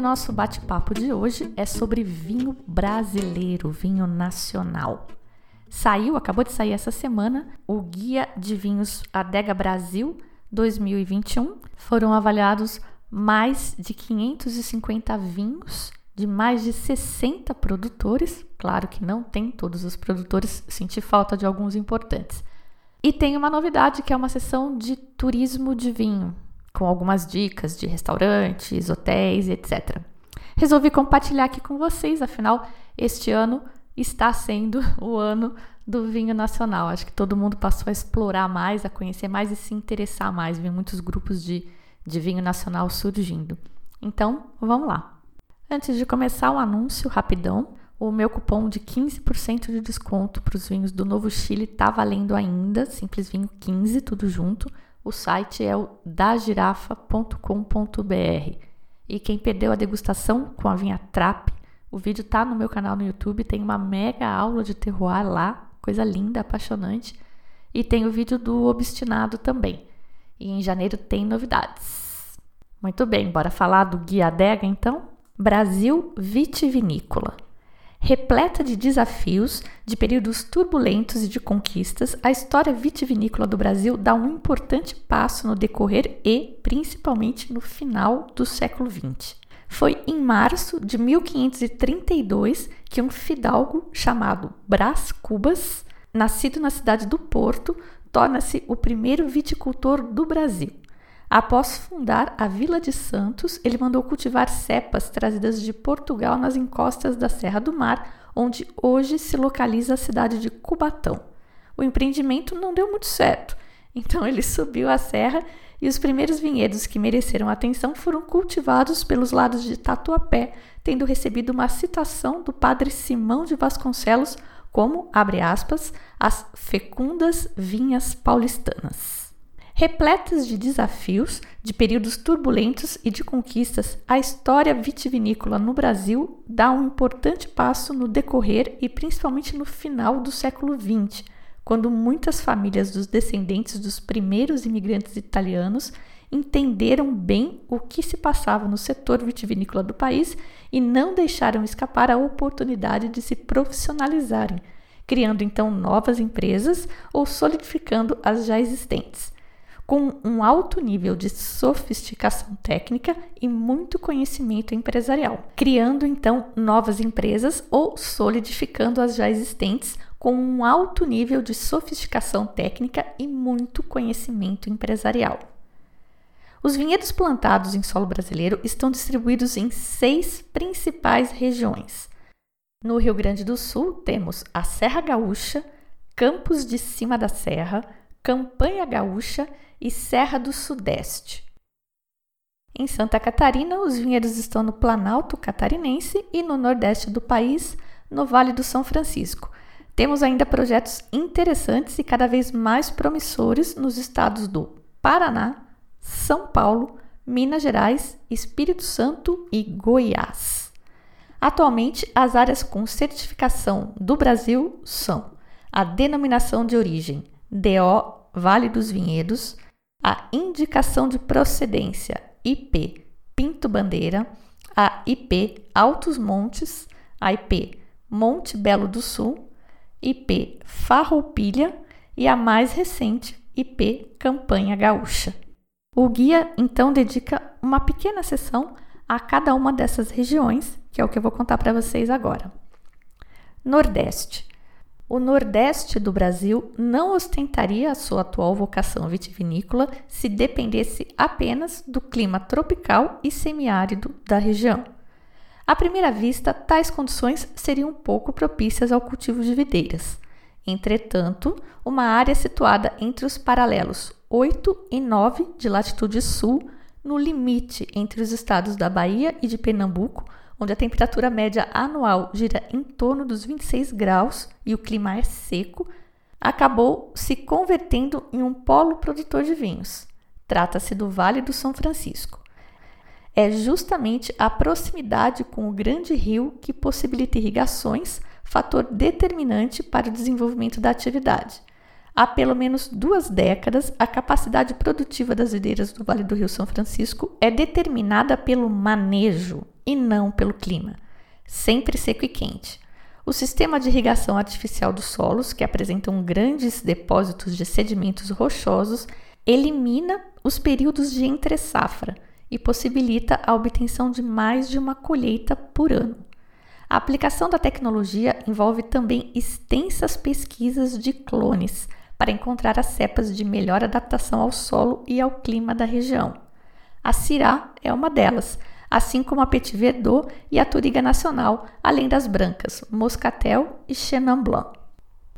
O nosso bate-papo de hoje é sobre vinho brasileiro, vinho nacional. Saiu, acabou de sair essa semana, o Guia de Vinhos Adega Brasil 2021. Foram avaliados mais de 550 vinhos de mais de 60 produtores. Claro que não tem todos os produtores, senti falta de alguns importantes. E tem uma novidade que é uma sessão de turismo de vinho com algumas dicas de restaurantes, hotéis, etc. Resolvi compartilhar aqui com vocês, afinal, este ano está sendo o ano do vinho nacional. Acho que todo mundo passou a explorar mais, a conhecer mais e se interessar mais. Vi muitos grupos de, de vinho nacional surgindo. Então, vamos lá. Antes de começar o anúncio rapidão, o meu cupom de 15% de desconto para os vinhos do Novo Chile está valendo ainda, Simples Vinho 15, tudo junto. O site é o dagirafa.com.br. E quem perdeu a degustação com a vinha Trap, o vídeo tá no meu canal no YouTube, tem uma mega aula de terroir lá, coisa linda, apaixonante. E tem o vídeo do Obstinado também. E em janeiro tem novidades. Muito bem, bora falar do Guia Adega então? Brasil Vitivinícola. Repleta de desafios, de períodos turbulentos e de conquistas, a história vitivinícola do Brasil dá um importante passo no decorrer e, principalmente, no final do século XX. Foi em março de 1532 que um fidalgo chamado Brás Cubas, nascido na cidade do Porto, torna-se o primeiro viticultor do Brasil. Após fundar a Vila de Santos, ele mandou cultivar cepas trazidas de Portugal nas encostas da Serra do Mar, onde hoje se localiza a cidade de Cubatão. O empreendimento não deu muito certo, então ele subiu a serra e os primeiros vinhedos que mereceram atenção foram cultivados pelos lados de Tatuapé, tendo recebido uma citação do padre Simão de Vasconcelos como, abre aspas, as fecundas vinhas paulistanas. Repletas de desafios, de períodos turbulentos e de conquistas, a história vitivinícola no Brasil dá um importante passo no decorrer e principalmente no final do século XX, quando muitas famílias dos descendentes dos primeiros imigrantes italianos entenderam bem o que se passava no setor vitivinícola do país e não deixaram escapar a oportunidade de se profissionalizarem, criando então novas empresas ou solidificando as já existentes com um alto nível de sofisticação técnica e muito conhecimento empresarial, criando então novas empresas ou solidificando as já existentes com um alto nível de sofisticação técnica e muito conhecimento empresarial. Os vinhedos plantados em solo brasileiro estão distribuídos em seis principais regiões. No Rio Grande do Sul, temos a Serra Gaúcha, Campos de Cima da Serra, Campanha Gaúcha e Serra do Sudeste. Em Santa Catarina, os vinhedos estão no Planalto Catarinense e no Nordeste do país, no Vale do São Francisco. Temos ainda projetos interessantes e cada vez mais promissores nos estados do Paraná, São Paulo, Minas Gerais, Espírito Santo e Goiás. Atualmente, as áreas com certificação do Brasil são a denominação de origem DO Vale dos Vinhedos, a indicação de procedência IP Pinto Bandeira, a IP Altos Montes, a IP Monte Belo do Sul, IP Farroupilha e a mais recente IP Campanha Gaúcha. O guia então dedica uma pequena sessão a cada uma dessas regiões, que é o que eu vou contar para vocês agora. Nordeste o Nordeste do Brasil não ostentaria a sua atual vocação vitivinícola se dependesse apenas do clima tropical e semiárido da região. À primeira vista, tais condições seriam pouco propícias ao cultivo de videiras. Entretanto, uma área situada entre os paralelos 8 e 9 de latitude sul, no limite entre os estados da Bahia e de Pernambuco, onde a temperatura média anual gira em torno dos 26 graus e o clima é seco, acabou se convertendo em um polo produtor de vinhos. Trata-se do Vale do São Francisco. É justamente a proximidade com o grande rio que possibilita irrigações, fator determinante para o desenvolvimento da atividade. Há pelo menos duas décadas, a capacidade produtiva das videiras do Vale do Rio São Francisco é determinada pelo manejo e não pelo clima, sempre seco e quente. O sistema de irrigação artificial dos solos, que apresentam grandes depósitos de sedimentos rochosos, elimina os períodos de entre-safra e possibilita a obtenção de mais de uma colheita por ano. A aplicação da tecnologia envolve também extensas pesquisas de clones para encontrar as cepas de melhor adaptação ao solo e ao clima da região. A Syrah é uma delas, assim como a Petit Verdot e a Turiga Nacional, além das brancas, Moscatel e Chenin Blanc.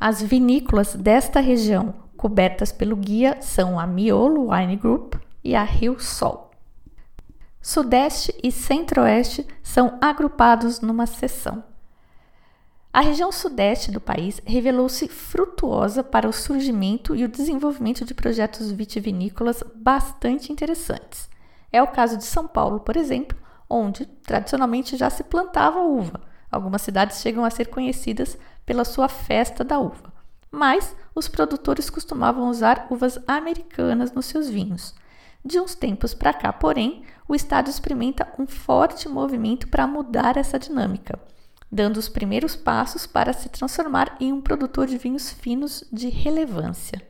As vinícolas desta região cobertas pelo guia são a Miolo Wine Group e a Rio Sol. Sudeste e Centro-Oeste são agrupados numa seção. A região sudeste do país revelou-se frutuosa para o surgimento e o desenvolvimento de projetos vitivinícolas bastante interessantes. É o caso de São Paulo, por exemplo, onde tradicionalmente já se plantava uva. Algumas cidades chegam a ser conhecidas pela sua festa da uva. Mas os produtores costumavam usar uvas americanas nos seus vinhos. De uns tempos para cá, porém, o Estado experimenta um forte movimento para mudar essa dinâmica, dando os primeiros passos para se transformar em um produtor de vinhos finos de relevância.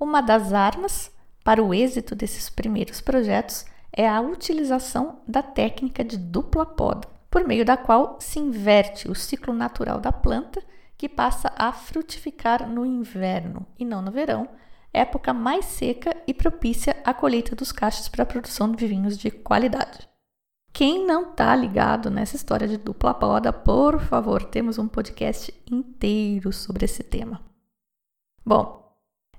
Uma das armas para o êxito desses primeiros projetos é a utilização da técnica de dupla poda, por meio da qual se inverte o ciclo natural da planta, que passa a frutificar no inverno e não no verão, época mais seca e propícia à colheita dos cachos para a produção de vinhos de qualidade. Quem não está ligado nessa história de dupla poda, por favor, temos um podcast inteiro sobre esse tema. Bom,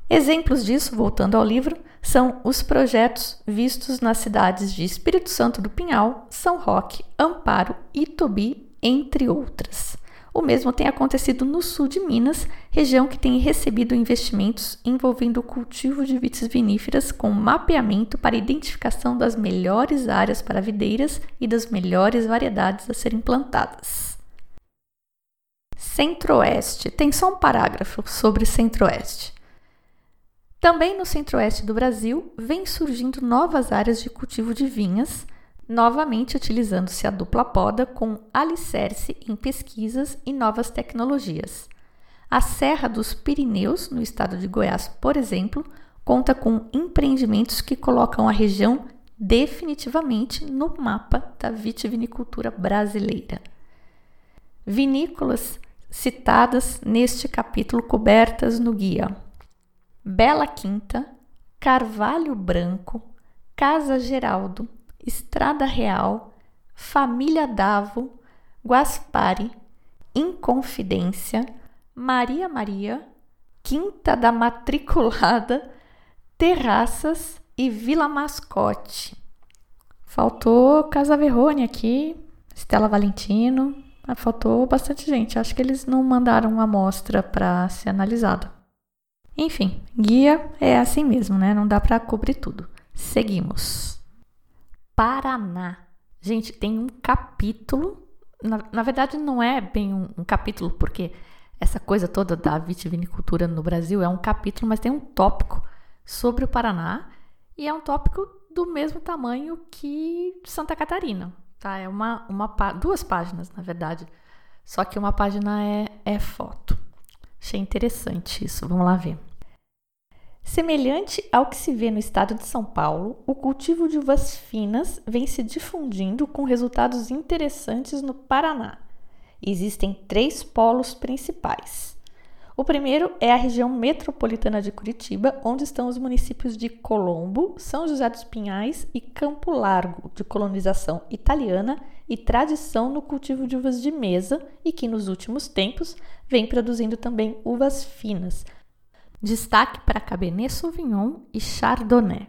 exemplos disso, voltando ao livro, são os projetos vistos nas cidades de Espírito Santo do Pinhal, São Roque, Amparo, Itobi, entre outras. O mesmo tem acontecido no sul de Minas, região que tem recebido investimentos envolvendo o cultivo de vites viníferas com mapeamento para identificação das melhores áreas para videiras e das melhores variedades a serem plantadas. Centro-Oeste. Tem só um parágrafo sobre Centro-Oeste. Também no centro-oeste do Brasil, vem surgindo novas áreas de cultivo de vinhas, novamente utilizando-se a dupla poda com alicerce em pesquisas e novas tecnologias. A Serra dos Pirineus, no estado de Goiás, por exemplo, conta com empreendimentos que colocam a região definitivamente no mapa da vitivinicultura brasileira. Vinícolas citadas neste capítulo cobertas no guia: Bela Quinta, Carvalho Branco, Casa Geraldo, Estrada Real, Família Davo, Guaspari, Inconfidência, Maria Maria, Quinta da Matriculada, Terraças e Vila Mascote. Faltou Casa Verrone aqui, Estela Valentino, faltou bastante gente. Acho que eles não mandaram uma amostra para ser analisada. Enfim, guia é assim mesmo, né? Não dá para cobrir tudo. Seguimos. Paraná. Gente, tem um capítulo. Na, na verdade, não é bem um, um, capítulo, porque essa coisa toda da vitivinicultura no Brasil é um capítulo, mas tem um tópico sobre o Paraná e é um tópico do mesmo tamanho que Santa Catarina. Tá? É uma, uma duas páginas, na verdade. Só que uma página é, é foto. Achei interessante isso. Vamos lá ver. Semelhante ao que se vê no estado de São Paulo, o cultivo de uvas finas vem se difundindo com resultados interessantes no Paraná. Existem três polos principais. O primeiro é a região metropolitana de Curitiba, onde estão os municípios de Colombo, São José dos Pinhais e Campo Largo, de colonização italiana e tradição no cultivo de uvas de mesa e que nos últimos tempos vem produzindo também uvas finas. Destaque para Cabernet Sauvignon e Chardonnay.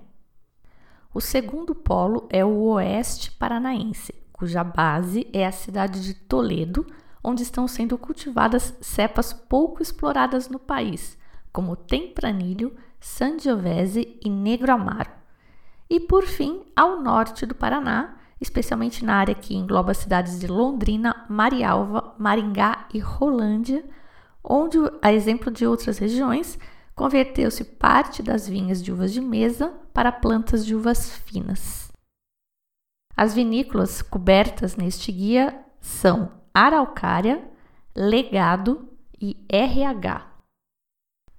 O segundo polo é o Oeste Paranaense, cuja base é a cidade de Toledo, onde estão sendo cultivadas cepas pouco exploradas no país, como Tempranilho, Sangiovese e Negro Amaro. E por fim, ao norte do Paraná, especialmente na área que engloba as cidades de Londrina, Marialva, Maringá e Rolândia, onde, a exemplo de outras regiões, converteu-se parte das vinhas de uvas de mesa para plantas de uvas finas. As vinícolas cobertas neste guia são Araucária, Legado e RH.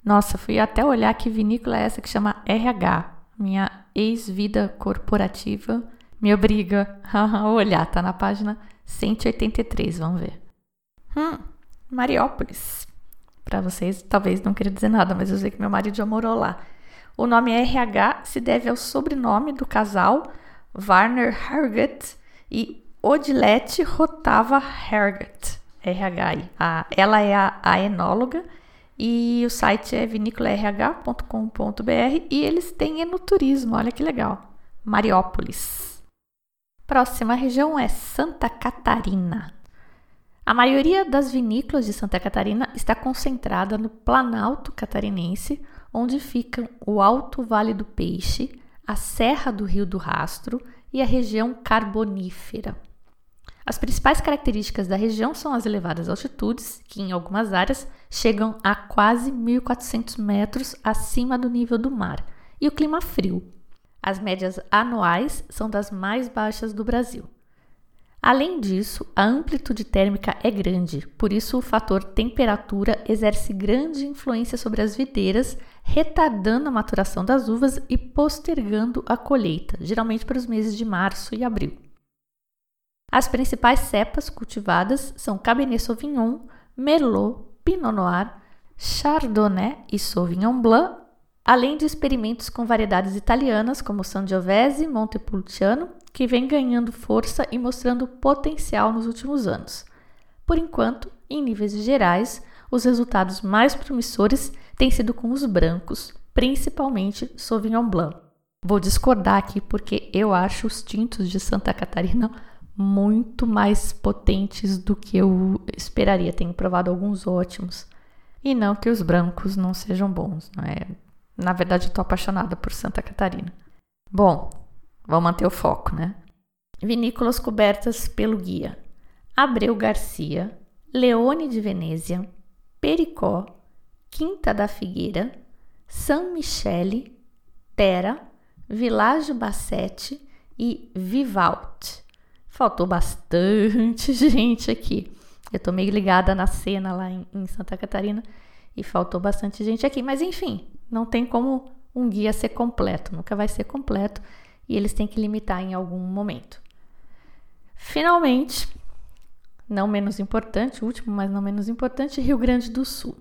Nossa, fui até olhar que vinícola é essa que chama RH. Minha ex-vida corporativa me obriga a olhar, tá na página 183, vamos ver. Hum, Mariópolis. Para vocês, talvez não queria dizer nada, mas eu sei que meu marido já morou lá. O nome RH se deve ao sobrenome do casal Warner Herget e Odilete Rotava Herget. RH. A, ela é a, a enóloga e o site é vinícolarh.com.br e eles têm enoturismo, olha que legal. Mariópolis. Próxima região é Santa Catarina. A maioria das vinícolas de Santa Catarina está concentrada no Planalto Catarinense, onde ficam o Alto Vale do Peixe, a Serra do Rio do Rastro e a região carbonífera. As principais características da região são as elevadas altitudes, que em algumas áreas chegam a quase 1.400 metros acima do nível do mar, e o clima frio. As médias anuais são das mais baixas do Brasil. Além disso, a amplitude térmica é grande, por isso o fator temperatura exerce grande influência sobre as videiras, retardando a maturação das uvas e postergando a colheita, geralmente para os meses de março e abril. As principais cepas cultivadas são Cabernet Sauvignon, Merlot, Pinot Noir, Chardonnay e Sauvignon Blanc, além de experimentos com variedades italianas como Sangiovese Montepulciano, que vem ganhando força e mostrando potencial nos últimos anos. Por enquanto, em níveis gerais, os resultados mais promissores têm sido com os brancos, principalmente Sauvignon Blanc. Vou discordar aqui porque eu acho os tintos de Santa Catarina muito mais potentes do que eu esperaria. Tenho provado alguns ótimos. E não que os brancos não sejam bons, não é? Na verdade, estou apaixonada por Santa Catarina. Bom, vamos manter o foco, né? Vinícolas cobertas pelo guia: Abreu Garcia, Leone de Venezia, Pericó, Quinta da Figueira, São Michele, Terra, Village Bassete e Vivalt. Faltou bastante gente aqui. Eu tô meio ligada na cena lá em, em Santa Catarina e faltou bastante gente aqui. Mas enfim, não tem como um guia ser completo, nunca vai ser completo e eles têm que limitar em algum momento. Finalmente, não menos importante, último, mas não menos importante, Rio Grande do Sul.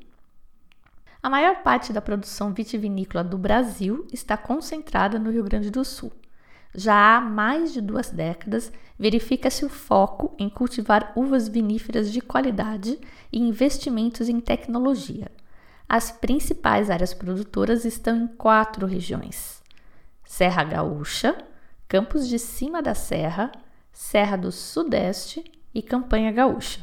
A maior parte da produção vitivinícola do Brasil está concentrada no Rio Grande do Sul. Já há mais de duas décadas, verifica-se o foco em cultivar uvas viníferas de qualidade e investimentos em tecnologia. As principais áreas produtoras estão em quatro regiões: Serra Gaúcha, Campos de Cima da Serra, Serra do Sudeste e Campanha Gaúcha.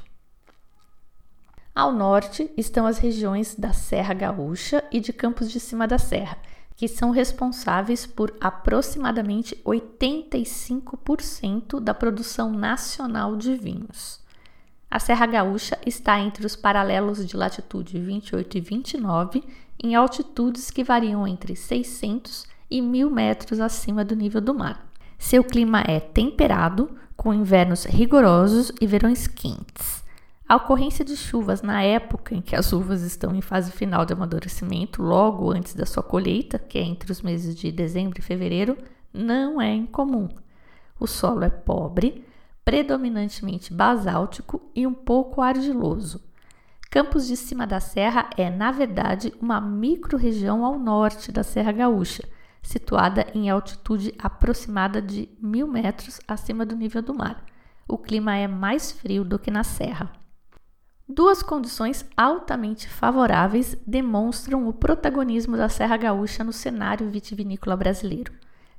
Ao norte estão as regiões da Serra Gaúcha e de Campos de Cima da Serra, que são responsáveis por aproximadamente 85% da produção nacional de vinhos. A Serra Gaúcha está entre os paralelos de latitude 28 e 29, em altitudes que variam entre 600 e 1000 metros acima do nível do mar. Seu clima é temperado, com invernos rigorosos e verões quentes. A ocorrência de chuvas na época em que as uvas estão em fase final de amadurecimento, logo antes da sua colheita, que é entre os meses de dezembro e fevereiro, não é incomum. O solo é pobre, predominantemente basáltico e um pouco argiloso. Campos de Cima da Serra é, na verdade, uma microrregião ao norte da Serra Gaúcha, situada em altitude aproximada de mil metros acima do nível do mar o clima é mais frio do que na serra. Duas condições altamente favoráveis demonstram o protagonismo da Serra Gaúcha no cenário vitivinícola brasileiro.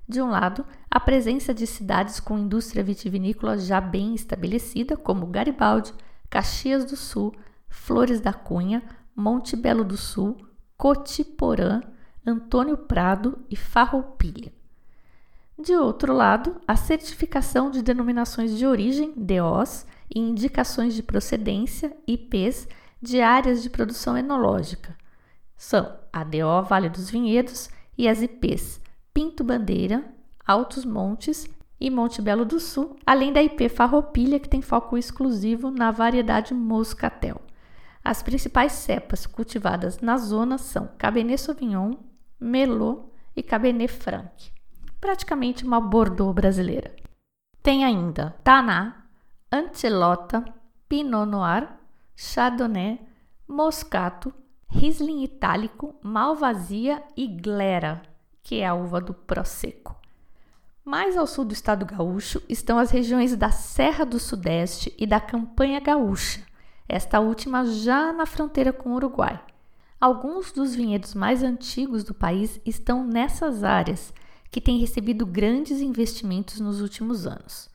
De um lado, a presença de cidades com indústria vitivinícola já bem estabelecida, como Garibaldi, Caxias do Sul, Flores da Cunha, Monte Belo do Sul, Cotiporã, Antônio Prado e Farroupilha. De outro lado, a certificação de denominações de origem, DOs, e indicações de procedência, IPs, de áreas de produção enológica. São a DO Vale dos Vinhedos e as IPs Pinto Bandeira, Altos Montes e Monte Belo do Sul, além da IP Farroupilha, que tem foco exclusivo na variedade Moscatel. As principais cepas cultivadas na zona são Cabernet Sauvignon, Merlot e Cabernet Franc. Praticamente uma Bordeaux brasileira. Tem ainda Taná, Antelota, Pinot Noir, Chardonnay, Moscato, Riesling Itálico, Malvasia e Glera, que é a uva do Prosecco. Mais ao sul do estado gaúcho estão as regiões da Serra do Sudeste e da Campanha Gaúcha, esta última já na fronteira com o Uruguai. Alguns dos vinhedos mais antigos do país estão nessas áreas, que têm recebido grandes investimentos nos últimos anos.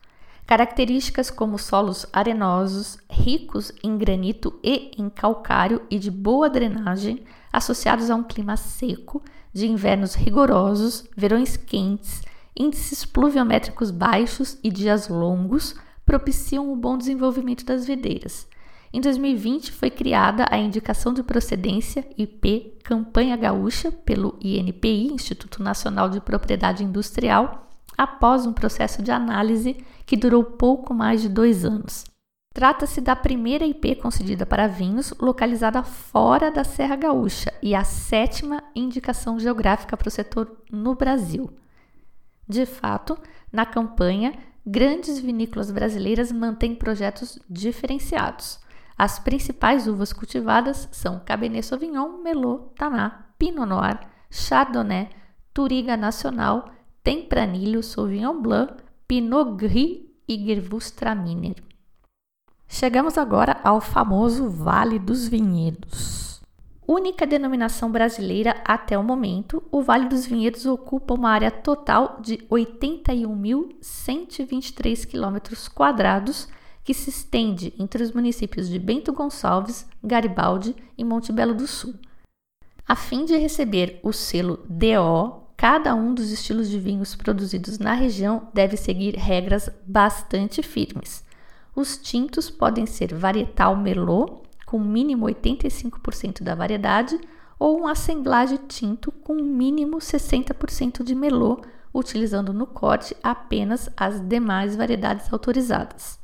Características como solos arenosos, ricos em granito e em calcário e de boa drenagem, associados a um clima seco, de invernos rigorosos, verões quentes, índices pluviométricos baixos e dias longos, propiciam o bom desenvolvimento das videiras. Em 2020 foi criada a Indicação de Procedência IP Campanha Gaúcha pelo INPI, Instituto Nacional de Propriedade Industrial, após um processo de análise que durou pouco mais de dois anos. Trata-se da primeira IP concedida para vinhos localizada fora da Serra Gaúcha e a sétima indicação geográfica para o setor no Brasil. De fato, na campanha, grandes vinícolas brasileiras mantêm projetos diferenciados. As principais uvas cultivadas são Cabernet Sauvignon, Merlot, Taná, Pinot Noir, Chardonnay, Turiga Nacional, Tempranillo, Sauvignon Blanc, Pinot Gris e Gewürztraminer. Chegamos agora ao famoso Vale dos Vinhedos. Única denominação brasileira até o momento, o Vale dos Vinhedos ocupa uma área total de 81.123 km que se estende entre os municípios de Bento Gonçalves, Garibaldi e Monte Belo do Sul. A fim de receber o selo DO, cada um dos estilos de vinhos produzidos na região deve seguir regras bastante firmes. Os tintos podem ser varietal Merlot, com mínimo 85% da variedade, ou um assemblage tinto com mínimo 60% de Merlot, utilizando no corte apenas as demais variedades autorizadas.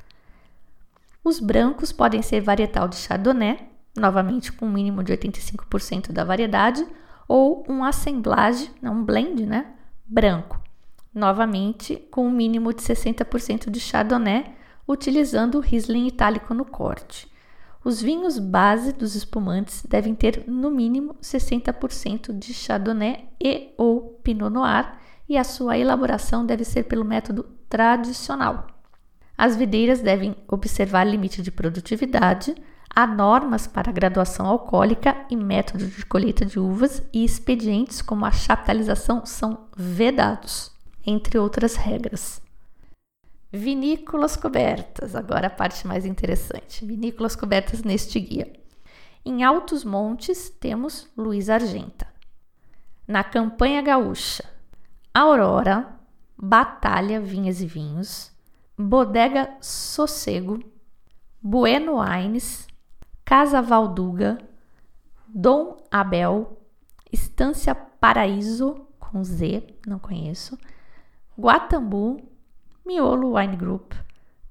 Os brancos podem ser varietal de Chardonnay, novamente com mínimo de 85% da variedade, ou um assemblage, um blend, né, branco, novamente com um mínimo de 60% de Chardonnay, utilizando o Riesling itálico no corte. Os vinhos base dos espumantes devem ter no mínimo 60% de Chardonnay e ou Pinot Noir e a sua elaboração deve ser pelo método tradicional. As videiras devem observar limite de produtividade, Há normas para graduação alcoólica e método de colheita de uvas e expedientes como a chaptalização são vedados, entre outras regras. Vinícolas cobertas, agora a parte mais interessante. Vinícolas cobertas neste guia. Em Altos Montes temos Luiz Argenta. Na Campanha Gaúcha, Aurora, Batalha Vinhas e Vinhos, Bodega Sossego, Bueno Aines, Casa Valduga, Dom Abel, Estância Paraíso, com Z, não conheço, Guatambu, Miolo Wine Group,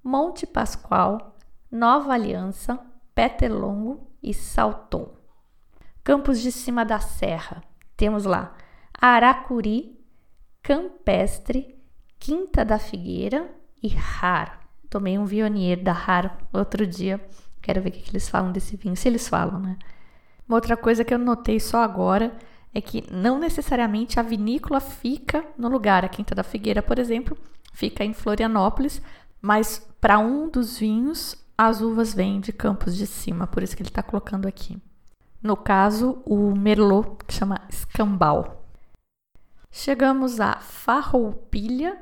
Monte Pascoal, Nova Aliança, Peterlongo e Salton. Campos de Cima da Serra, temos lá Aracuri, Campestre, Quinta da Figueira e Rar. Tomei um Vionier da Rar outro dia Quero ver o que, eles falam desse vinho, se eles falam, né? Uma outra coisa que eu notei só agora é que não necessariamente a vinícola fica no lugar. A Quinta da Figueira, por exemplo, fica em Florianópolis, mas Para um dos vinhos, as uvas vêm de campos de cima, por isso que ele está colocando aqui. No caso, o Merlot, que chama Escambau. Chegamos à Farroupilha,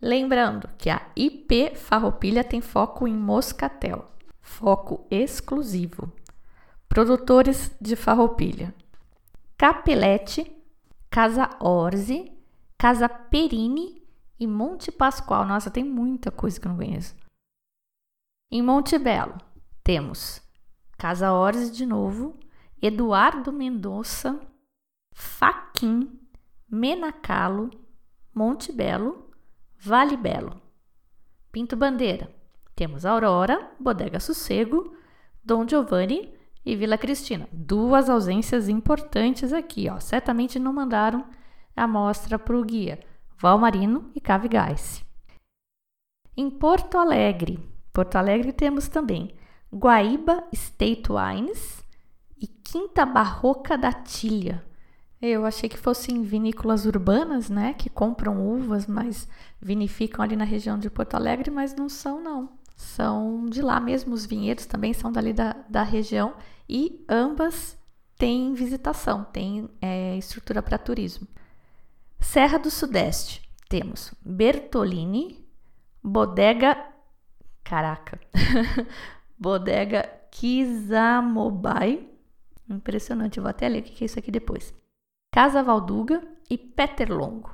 lembrando que a IP Farroupilha tem foco em moscatel, foco exclusivo. Produtores de Farroupilha. Capelete, Casa Orze, Casa Perini e Monte Pascoal. Nossa, tem muita coisa que eu não conheço. Em Monte Belo, temos Casa Orze de novo, Eduardo Mendonça, Faquim, Menacalo, Monte Belo, Vale Belo. Pinto Bandeira, temos Aurora, Bodega Sossego, Dom Giovanni e Vila Cristina. Duas ausências importantes aqui, ó. Certamente não mandaram a amostra para o guia. Valmarino e Cavigás. Em Porto Alegre, Porto Alegre temos também Guaíba State Wines e Quinta Barroca da Tilha. Eu achei que fossem vinícolas urbanas, né, que compram uvas, mas vinificam ali na região de Porto Alegre, mas não são, não. São de lá mesmo, os vinhedos também são dali da, da região e ambas têm visitação, têm é, estrutura para turismo. Serra do Sudeste, temos Bertolini, Bodega, caraca, Bodega Kizamobai, impressionante, vou até ler o que é isso aqui depois. Casa Valduga e Peter Longo.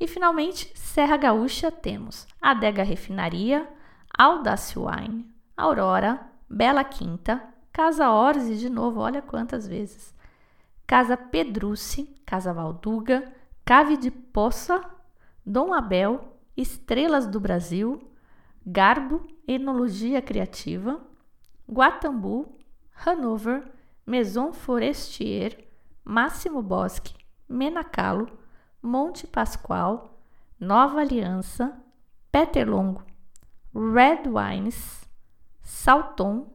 E finalmente, Serra Gaúcha, temos Adega Refinaria, Audace Wine, Aurora, Bela Quinta, Casa Orze de novo, olha quantas vezes. Casa Pedruce, Casa Valduga, Cave de Poça, Dom Abel, Estrelas do Brasil, Garbo, Enologia Criativa, Guatambu, Hanover, Maison Forestier, Máximo Bosque, Menacalo, Monte Pascoal, Nova Aliança, Peterlongo, Red Wines, Salton,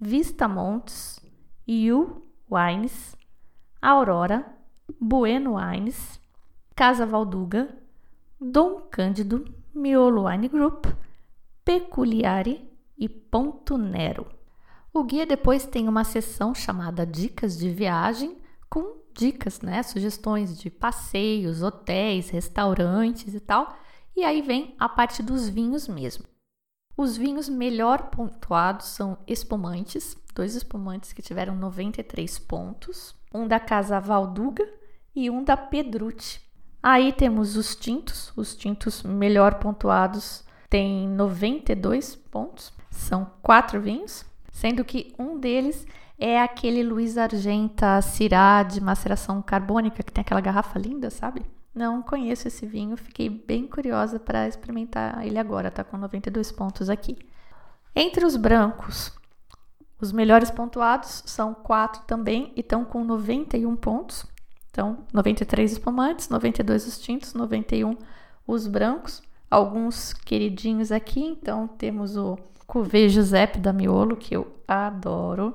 Vista Montes, Yu Wines, Aurora, Bueno Wines, Casa Valduga, Dom Cândido, Miolo Wine Group, Peculiare e Ponto Nero. O guia depois tem uma seção chamada Dicas de Viagem, dicas, né, sugestões de passeios, hotéis, restaurantes e tal. E aí vem a parte dos vinhos mesmo. Os vinhos melhor pontuados são espumantes, dois espumantes que tiveram 93 pontos, um da casa Valduga e um da Pedrucci. Aí temos os tintos, os tintos melhor pontuados têm 92 pontos, são quatro vinhos, sendo que um deles é aquele Luiz Argenta Cirá de maceração carbônica, que tem aquela garrafa linda, sabe? Não conheço esse vinho, fiquei bem curiosa para experimentar ele agora, tá com 92 pontos aqui. Entre os brancos, os melhores pontuados são quatro também e estão com 91 pontos. Então, 93 espumantes, 92 os tintos, 91 os brancos. Alguns queridinhos aqui, então temos o Cuvée Giuseppe da Miolo, que eu adoro.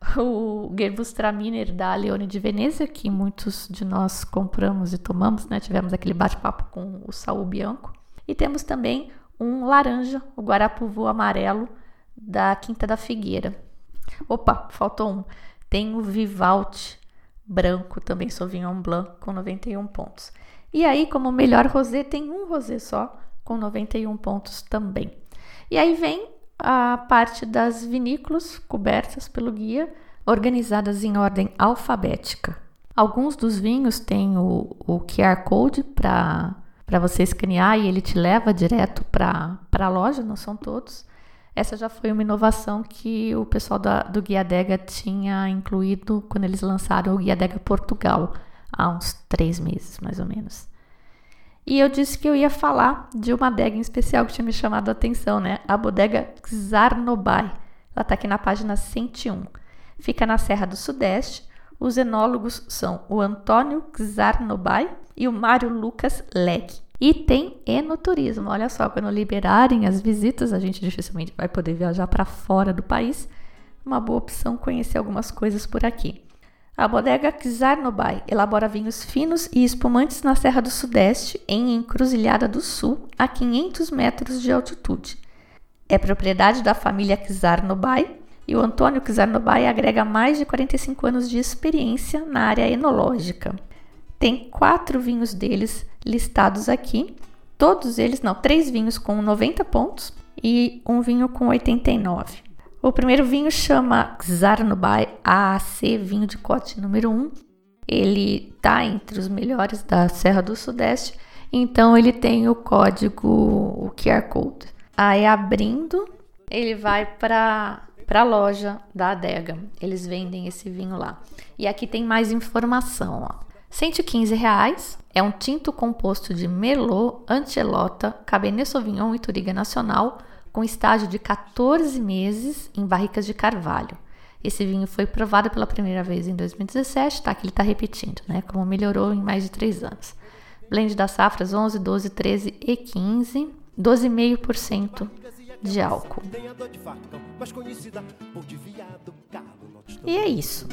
O Gewürztraminer da Leone de Veneza, que muitos de nós compramos e tomamos, né? Tivemos aquele bate-papo com o Saul Bianco. E temos também um laranja, o Guarapuvu amarelo da Quinta da Figueira. Opa, faltou um. Tem o Vivalte branco, também Sauvignon Blanc, com 91 pontos. E aí, como melhor rosé, tem um rosé só, com 91 pontos também. E aí vem a parte das vinícolas cobertas pelo guia, organizadas em ordem alfabética. Alguns dos vinhos têm o, o QR Code para você escanear e ele te leva direto para a loja, não são todos. Essa já foi uma inovação que o pessoal da, do Guia Dega tinha incluído quando eles lançaram o Guia Dega Portugal, há uns três meses mais ou menos. E eu disse que eu ia falar de uma adega em especial que tinha me chamado a atenção, né? A bodega Czarnobai. Ela está aqui na página 101. Fica na Serra do Sudeste. Os enólogos são o Antônio Czarnobai e o Mário Lucas Leg. E tem enoturismo. Olha só, quando liberarem as visitas, a gente dificilmente vai poder viajar para fora do país. Uma boa opção conhecer algumas coisas por aqui. A bodega Czarnobai elabora vinhos finos e espumantes na Serra do Sudeste, em Encruzilhada do Sul, a 500 metros de altitude. é propriedade da família Czarnobai e o Antônio Czarnobai agrega mais de 45 anos de experiência na área enológica. Tem quatro vinhos deles listados aqui, todos eles, não, três vinhos com 90 pontos e um vinho com 89. O primeiro vinho chama Czarnobai AAC Vinho de Cote número 1. Ele está entre os melhores da Serra do Sudeste, então ele tem o código, o QR Code. Aí abrindo, ele vai para para a loja da adega. Eles vendem esse vinho lá. E aqui tem mais informação, ó. 115 reais é um tinto composto de Merlot, Antelota, Cabernet Sauvignon e Turiga Nacional, com estágio de 14 meses em barricas de carvalho. Esse vinho foi provado pela primeira vez em 2017, tá? Que ele está repetindo, né? Como melhorou em mais de 3 anos. Blend das safras 11, 12, 13 e 15, 12,5% de álcool. E é isso.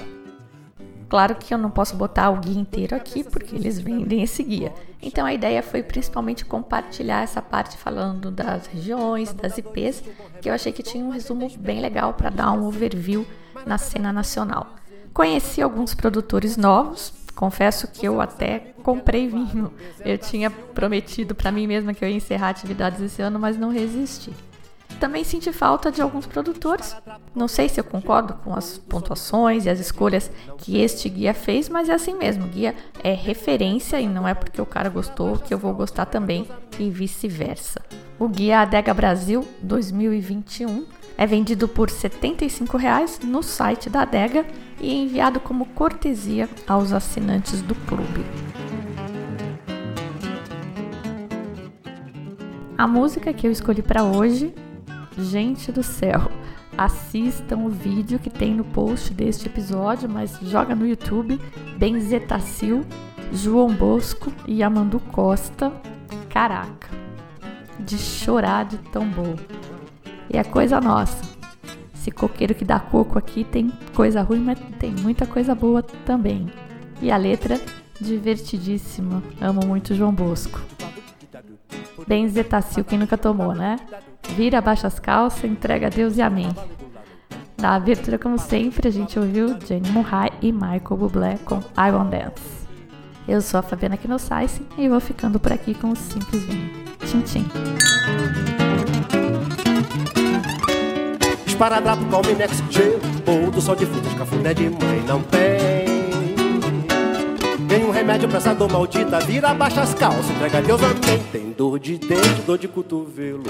Claro que eu não posso botar o guia inteiro aqui porque eles vendem esse guia. Então a ideia foi principalmente compartilhar essa parte falando das regiões, das IPs, que eu achei que tinha um resumo bem legal para dar um overview na cena nacional. Conheci alguns produtores novos, confesso que eu até comprei vinho. Eu tinha prometido para mim mesma que eu ia encerrar atividades esse ano, mas não resisti. Também senti falta de alguns produtores. Não sei se eu concordo com as pontuações e as escolhas que este guia fez, mas é assim mesmo. O guia é referência e não é porque o cara gostou que eu vou gostar também e vice-versa. O guia Adega Brasil 2021 é vendido por R$ 75,00 no site da Adega e enviado como cortesia aos assinantes do clube. A música que eu escolhi para hoje Gente do céu, assistam o vídeo que tem no post deste episódio, mas joga no YouTube Benzetacil, João Bosco e Amandu Costa. Caraca, de chorar de tão bom. E é coisa nossa. Esse coqueiro que dá coco aqui tem coisa ruim, mas tem muita coisa boa também. E a letra divertidíssima. Amo muito João Bosco. Benzetacil, quem nunca tomou, né? Vira, abaixa as calças, entrega a Deus e amém. Na abertura, como sempre, a gente ouviu Jenny Murray e Michael Bublé com I Want Dance. Eu sou a Fabiana Knossaisen e vou ficando por aqui com o Simples Vinho. Tchim, tchim. Esparadrapo, Calminex, gelo Ou do sol de frutas, cafuné de mãe não tem Tem um remédio pra essa dor maldita Vira, abaixa as calças, entrega a Deus, amém Tem dor de dente, dor de cotovelo